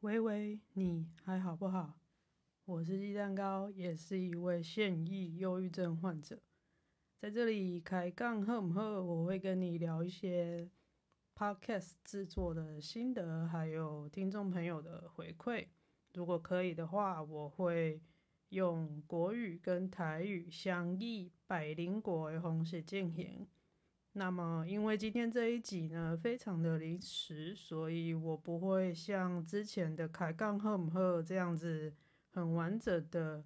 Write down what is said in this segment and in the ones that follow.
喂喂，你还好不好？我是鸡蛋糕，也是一位现役忧郁症患者。在这里开杠好不好？我会跟你聊一些 podcast 制作的心得，还有听众朋友的回馈。如果可以的话，我会用国语跟台语双译百灵果的方式进行。那么，因为今天这一集呢，非常的临时，所以我不会像之前的开杠好不好这样子很完整的，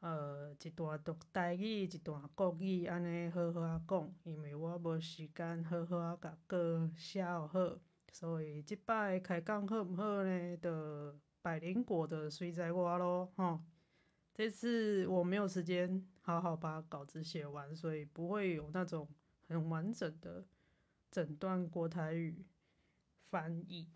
呃，一段读台语，一段国语，安尼好好啊讲，因为我无时间好好啊甲歌写好，所以这摆开杠好不好呢？的百灵果的随在我咯，吼。这次我没有时间好好把稿子写完，所以不会有那种。很完整的整段国台语翻译。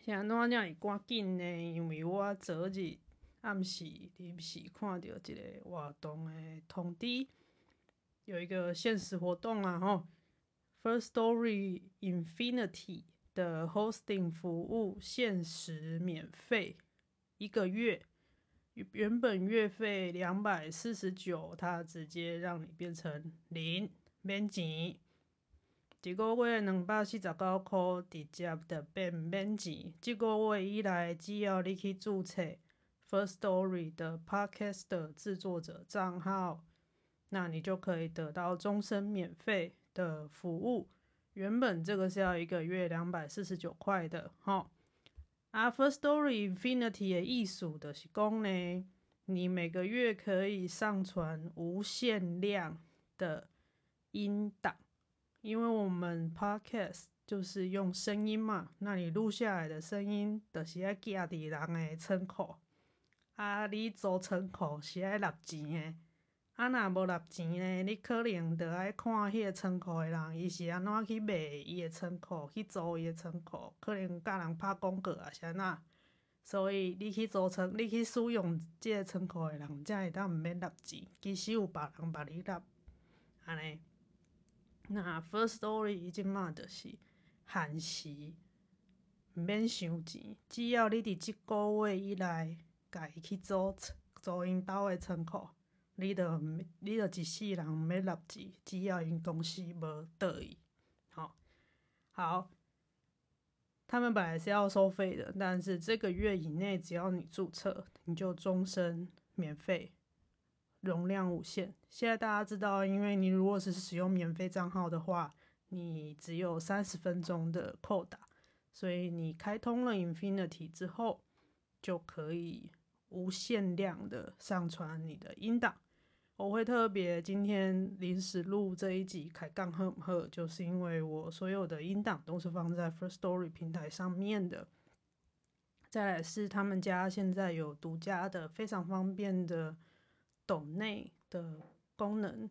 现在怎样会赶紧呢？因为我昨日暗时临时看到一个活动的通知，有一个限时活动啊，吼，Firstory Infinity 的 hosting 服务限时免费一个月，原本月费两百四十九，它直接让你变成零。免钱，一个月两百四十九块，直接的变免钱。这个月以来，只要你去注册 First Story 的 Podcast 制作者账号，那你就可以得到终身免费的服务。原本这个是要一个月两百四十九块的，哈。啊，First Story Infinity 的艺术的是讲呢，你每个月可以上传无限量的。音档，因为我们 podcast 就是用声音嘛，那你录下来的声音就是要寄伫人的仓库，啊，你做仓库是爱纳钱的，啊，若无纳钱呢，你可能得爱看迄个仓库的人，伊是安怎去卖伊的仓库，去租伊的仓库，可能甲人拍广告啊，是安怎，所以你去租仓，你去使用即个仓库的人，才会当毋免纳钱，其实有别人帮你纳，安尼。那 first story 已经嘛就是限时毋免收钱，只要你伫即个月以来家己去租租因兜的仓库，你着你着一世人毋免纳钱，只要因公司无倒伊。好，好，他们本来是要收费的，但是这个月以内只要你注册，你就终身免费。容量无限。现在大家知道，因为你如果是使用免费账号的话，你只有三十分钟的扣打，所以你开通了 Infinity 之后，就可以无限量的上传你的音档。我会特别今天临时录这一集开杠好不好，就是因为我所有的音档都是放在 First Story 平台上面的。再来是他们家现在有独家的非常方便的。抖内的功能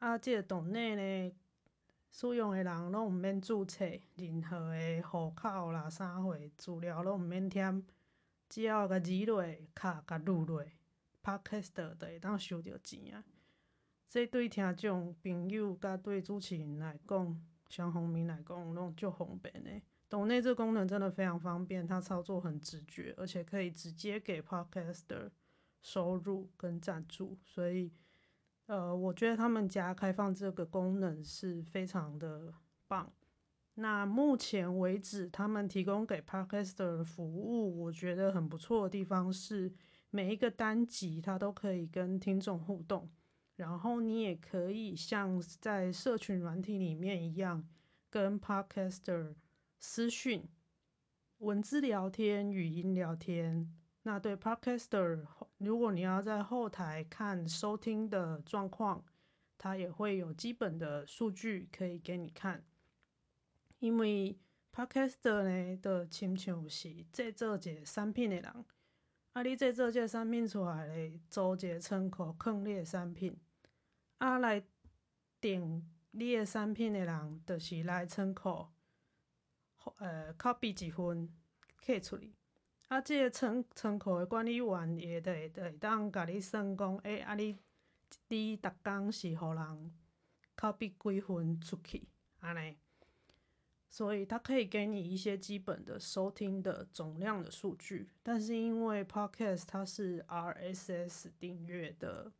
啊，这个抖内呢，使用的人拢毋免注册任何的户口啦、啥货资料拢毋免填，只要甲字落卡甲录落，Podcast 就会当收到钱啊。这对听众朋友甲对主持人来讲，双方面来讲拢足方便的。抖内这功能真的非常方便，它操作很直觉，而且可以直接给 Podcaster。收入跟赞助，所以，呃，我觉得他们家开放这个功能是非常的棒。那目前为止，他们提供给 Podcaster 的服务，我觉得很不错的地方是，每一个单集它都可以跟听众互动，然后你也可以像在社群软体里面一样，跟 Podcaster 私讯、文字聊天、语音聊天。那对 Podcaster，如果你要在后台看收听的状况，它也会有基本的数据可以给你看。因为 Podcaster 呢的亲像是制作一个产品的人，啊，你制作这个产品出来嘞，租一个仓库放你的产品，啊，来订你的产品的人，就是来仓库，呃，copy 一份寄出去。啊，这个仓仓库的管理员也得得当甲你算讲，诶、欸，啊你你逐工是互人 copy 几份出去，安尼。所以它可以给你一些基本的收听的总量的数据。但是因为 Podcast 它是 RSS 订阅的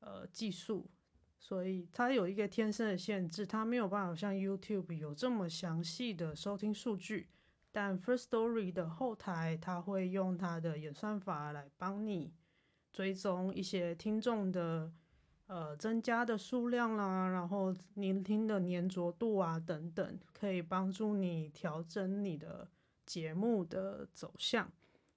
呃技术，所以它有一个天生的限制，它没有办法像 YouTube 有这么详细的收听数据。但 First Story 的后台，它会用它的演算法来帮你追踪一些听众的。呃，增加的数量啦，然后聆听的黏着度啊等等，可以帮助你调整你的节目的走向。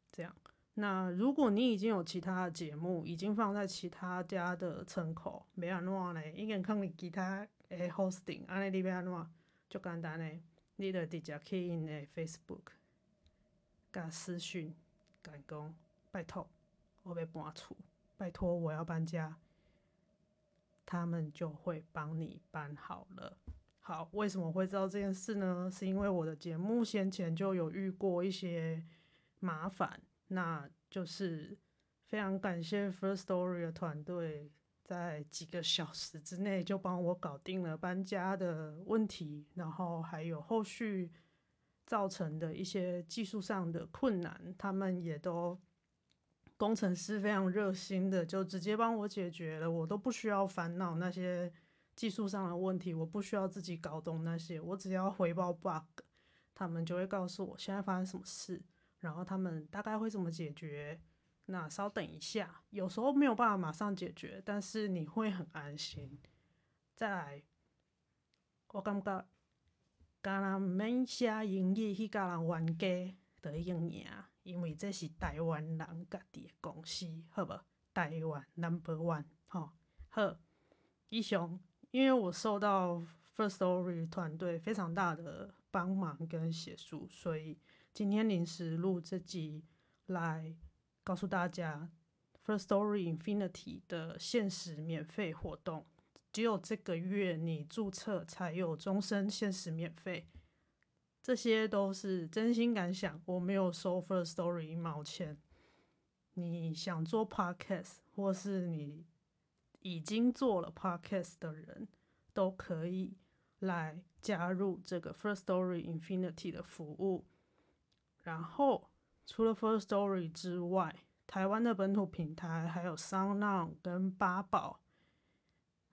这样，那如果你已经有其他的节目，已经放在其他家的窗口，没安怎呢？已经放你其他诶 hosting，安尼你要安怎？就简单嘞，你得直接去因的 Facebook，加私讯，讲讲，拜托，我要搬厝，拜托我要搬家。他们就会帮你办好了。好，为什么会知道这件事呢？是因为我的节目先前就有遇过一些麻烦，那就是非常感谢 First Story 的团队，在几个小时之内就帮我搞定了搬家的问题，然后还有后续造成的一些技术上的困难，他们也都。工程师非常热心的，就直接帮我解决了，我都不需要烦恼那些技术上的问题，我不需要自己搞懂那些，我只要回报 bug，他们就会告诉我现在发生什么事，然后他们大概会怎么解决。那稍等一下，有时候没有办法马上解决，但是你会很安心。再来，我感觉，甲人免写英语去甲人冤家，就已经赢。因为这是台湾人家己的公司，好不？台湾 Number One，好，好。以上，因为我受到 Firstory 团队非常大的帮忙跟协助，所以今天临时录这集来告诉大家，First Story Infinity 的限时免费活动，只有这个月你注册才有终身限时免费。这些都是真心感想，我没有收 First Story 一毛钱。你想做 Podcast，或是你已经做了 Podcast 的人，都可以来加入这个 First Story Infinity 的服务。然后，除了 First Story 之外，台湾的本土平台还有 SoundOn 跟八宝。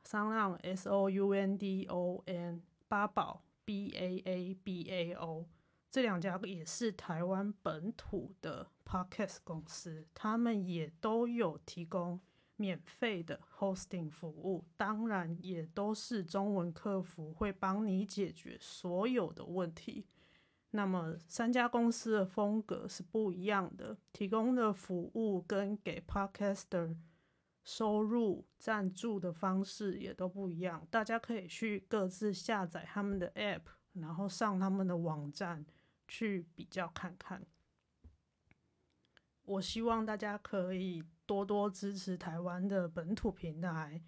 SoundOn S O U N D O N 八宝。B A A B A O 这两家也是台湾本土的 Podcast 公司，他们也都有提供免费的 hosting 服务，当然也都是中文客服会帮你解决所有的问题。那么三家公司的风格是不一样的，提供的服务跟给 Podcaster 收入赞助的方式也都不一样，大家可以去各自下载他们的 App，然后上他们的网站去比较看看。我希望大家可以多多支持台湾的本土平台，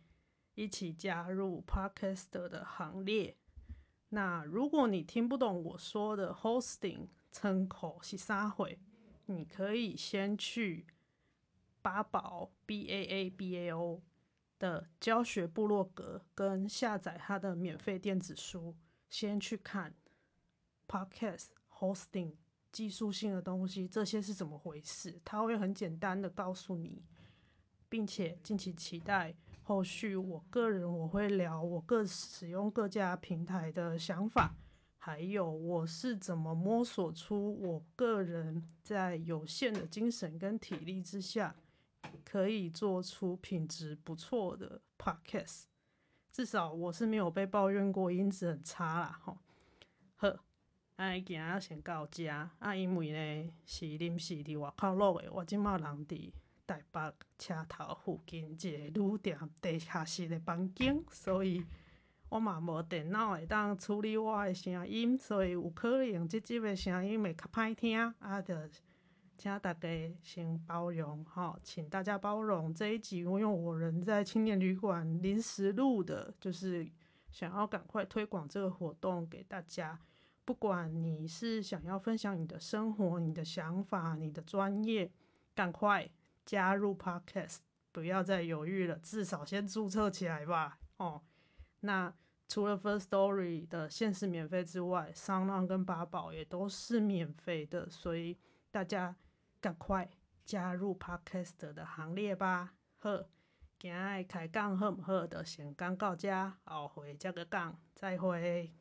一起加入 Podcaster 的行列。那如果你听不懂我说的 Hosting 称口是啥会，你可以先去。八宝 B A A B A O 的教学部落格跟下载它的免费电子书，先去看 Podcast Hosting 技术性的东西，这些是怎么回事？他会很简单的告诉你，并且敬请期待后续。我个人我会聊我各使用各家平台的想法，还有我是怎么摸索出我个人在有限的精神跟体力之下。可以做出品质不错的 podcast，至少我是没有被抱怨过音质很差啦。吼，呵，哎，今仔先到这，啊，因为呢是临时伫外口录的，我即马人伫台北车头附近一个旅店地下室的房间，所以我嘛无电脑会当处理我的声音，所以有可能即集的声音会较歹听，啊，就。请大家先包容哈，请大家包容这一集，因为我人在青年旅馆临时录的，就是想要赶快推广这个活动给大家。不管你是想要分享你的生活、你的想法、你的专业，赶快加入 Podcast，不要再犹豫了，至少先注册起来吧。哦，那除了 First Story 的限时免费之外，SoundOn 跟八宝也都是免费的，所以大家赶快加入 Podcast 的行列吧。好，今日开讲好不好？就先讲到这，后回再个讲，再会。